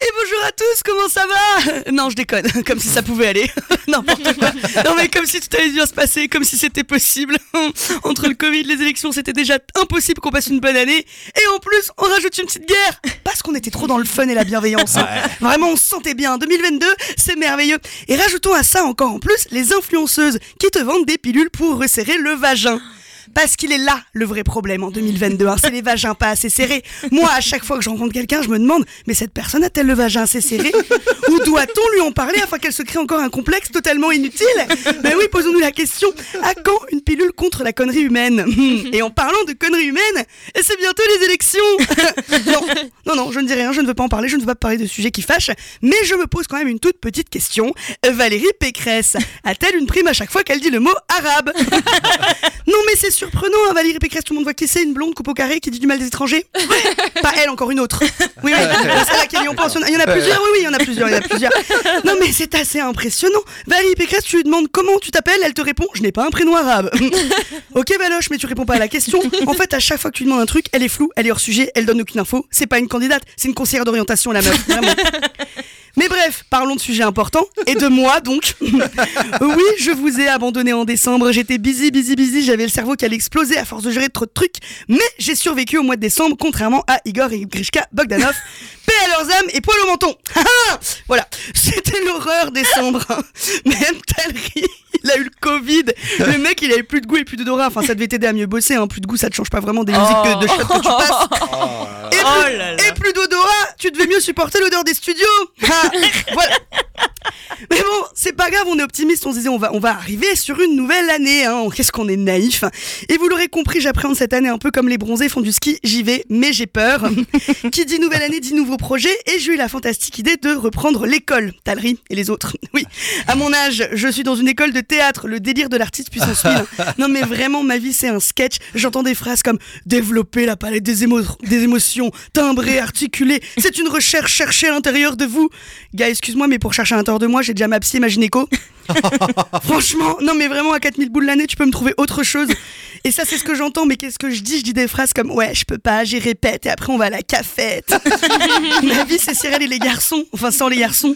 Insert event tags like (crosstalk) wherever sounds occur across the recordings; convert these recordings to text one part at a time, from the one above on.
Et bonjour à tous, comment ça va? Non, je déconne, (laughs) comme si ça pouvait aller. (laughs) N'importe quoi. Non, mais comme si tout allait bien se passer, comme si c'était possible. (laughs) Entre le Covid, les élections, c'était déjà impossible qu'on passe une bonne année. Et en plus, on rajoute une petite guerre. Parce qu'on était trop dans le fun et la bienveillance. hein. Vraiment, on se sentait bien. 2022, c'est merveilleux. Et rajoutons à ça encore en plus les influenceuses qui te vendent des pilules pour resserrer le vagin. Parce qu'il est là le vrai problème en 2022. hein. C'est les vagins pas assez serrés. Moi, à chaque fois que je rencontre quelqu'un, je me demande, mais cette personne a-t-elle le vagin assez serré? Ou doit-on lui en parler afin qu'elle se crée encore un complexe totalement inutile? Mais oui, posons-nous la question. À quand une pilule contre la connerie humaine? Et en parlant de connerie humaine, c'est bientôt les élections Non, non, non, je ne dis rien, je ne veux pas en parler, je ne veux pas parler de sujets qui fâchent, mais je me pose quand même une toute petite question. Valérie Pécresse a-t-elle une prime à chaque fois qu'elle dit le mot arabe? Non mais c'est surprenant, hein, Valérie Pécresse, tout le monde voit qui c'est, une blonde coupe au carré qui dit du mal des étrangers (laughs) Pas elle, encore une autre. (laughs) Oui, oui, c'est en pense. Il y en a plusieurs, oui, oui, il y en a plusieurs, il y en a plusieurs. Non mais c'est assez impressionnant. Valérie Pécresse, tu lui demandes comment tu t'appelles, elle te répond, je n'ai pas un prénom arabe. (laughs) ok Valoche, mais tu réponds pas à la question. En fait, à chaque fois que tu lui demandes un truc, elle est floue, elle est hors sujet, elle donne aucune info. C'est pas une candidate, c'est une conseillère d'orientation la meuf, vraiment. Mais bref, parlons de sujets importants et de moi donc. (laughs) oui, je vous ai abandonné en décembre. J'étais busy, busy, busy. J'avais le cerveau qui allait exploser à force de gérer trop de trucs. Mais j'ai survécu au mois de décembre, contrairement à Igor et Grishka Bogdanov. (laughs) Paix à leurs âmes et poil au menton. (laughs) voilà, c'était l'horreur décembre. Même Talry, il a eu le Covid. Le mec, il avait plus de goût et plus d'odorat. Enfin, ça devait t'aider à mieux bosser. Hein. Plus de goût, ça te change pas vraiment des musiques que- de shot que tu passes. Et plus, Oh et plus d'odorat, tu devais mieux supporter l'odeur des studios. (laughs) Ah, voilà. C'est pas grave, on est optimiste, on se disait on va, on va arriver sur une nouvelle année. Hein. Qu'est-ce qu'on est naïf. Et vous l'aurez compris, j'appréhende cette année un peu comme les bronzés font du ski, j'y vais, mais j'ai peur. (laughs) Qui dit nouvelle année dit nouveau projet, et j'ai eu la fantastique idée de reprendre l'école, Talry et les autres. (laughs) Oui, à mon âge, je suis dans une école de théâtre, le délire de l'artiste puissance 1000. (laughs) Non mais vraiment, ma vie c'est un sketch. J'entends des phrases comme développer la palette des, émo- des émotions, timbrer, articuler. C'est une recherche cherchée à l'intérieur de vous. Gars, excuse-moi, mais pour chercher à l'intérieur de moi, j'ai déjà ma psy ma gynéco. (laughs) Franchement, non mais vraiment à 4000 boules l'année, tu peux me trouver autre chose. Et ça c'est ce que j'entends, mais qu'est-ce que je dis? Je dis des phrases comme ouais, je peux pas, j'y répète et après on va à la cafette. (laughs) Ma vie c'est Cyril et les garçons, enfin sans les garçons.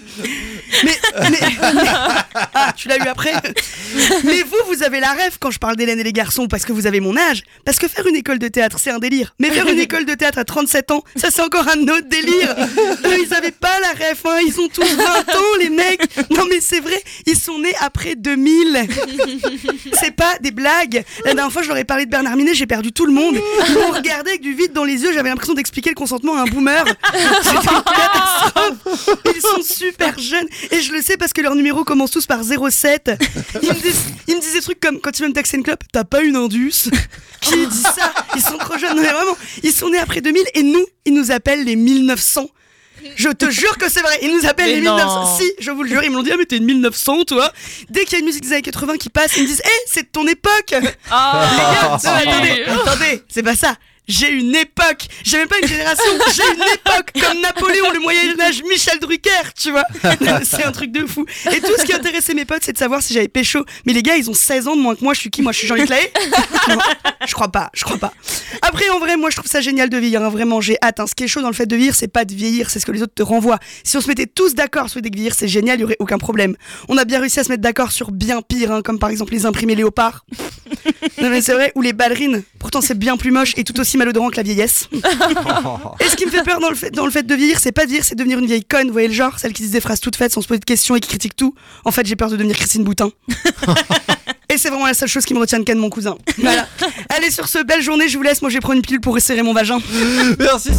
Mais, mais- mais- ah, tu l'as eu après? Mais vous, vous avez la rêve quand je parle d'Hélène et les garçons parce que vous avez mon âge. Parce que faire une école de théâtre, c'est un délire. Mais faire une école de théâtre à 37 ans, ça c'est encore un autre délire. Eux, ils avaient pas la rêve, hein. ils ont tous 20 ans, les mecs. C'est vrai, ils sont nés après 2000. (laughs) C'est pas des blagues. La dernière fois, je leur ai parlé de Bernard Minet, j'ai perdu tout le monde. Ils m'ont regardé avec du vide dans les yeux, j'avais l'impression d'expliquer le consentement à un boomer. (laughs) C'était une catastrophe. Ils sont super jeunes. Et je le sais parce que leurs numéros commencent tous par 07. Ils me disent, ils me disent des trucs comme quand ils veulent me taxer une clope, t'as pas une Indus? Qui dit ça? Ils sont trop jeunes. Non, mais vraiment, ils sont nés après 2000 et nous, ils nous appellent les 1900. Je te jure que c'est vrai, ils nous appellent Mais les non. 1900. Si, je vous le jure, ils me l'ont dit, ah, mais t'es une 1900, toi. Dès qu'il y a une musique des années 80 qui passe, ils me disent, hé, c'est de ton époque. Ah, Les gars, non, si. attendez, attendez, c'est pas ça. J'ai une époque, j'ai même pas une génération, (laughs) j'ai une époque comme Napoléon, le Moyen-Âge, Michel Drucker, tu vois. (laughs) C'est un truc de fou. Et tout ce qui intéressait mes potes, c'est de savoir si j'avais pécho. Mais les gars, ils ont 16 ans de moins que moi, je suis qui Moi, je suis Jean-Luc Lahaye? (laughs) Je crois pas, je crois pas. Après, en vrai, moi, je trouve ça génial de vieillir, hein, vraiment, j'ai hâte. hein. Ce qui est chaud dans le fait de vieillir, c'est pas de vieillir, c'est ce que les autres te renvoient. Si on se mettait tous d'accord sur l'idée que vieillir, c'est génial, il y aurait aucun problème. On a bien réussi à se mettre d'accord sur bien pire, hein, comme par exemple les imprimés léopards. Non mais c'est vrai, ou les ballerines. Pourtant c'est bien plus moche et tout aussi malodorant que la vieillesse. (laughs) et ce qui me fait peur dans le fait, dans le fait de vieillir, c'est pas de vieillir, c'est de devenir une vieille conne, vous voyez le genre Celle qui dit des phrases toutes faites sans se poser de questions et qui critique tout. En fait j'ai peur de devenir Christine Boutin. (laughs) et c'est vraiment la seule chose qui me retient de Ken mon cousin. Voilà. Allez sur ce, belle journée, je vous laisse, moi je vais prendre une pilule pour resserrer mon vagin. Merci.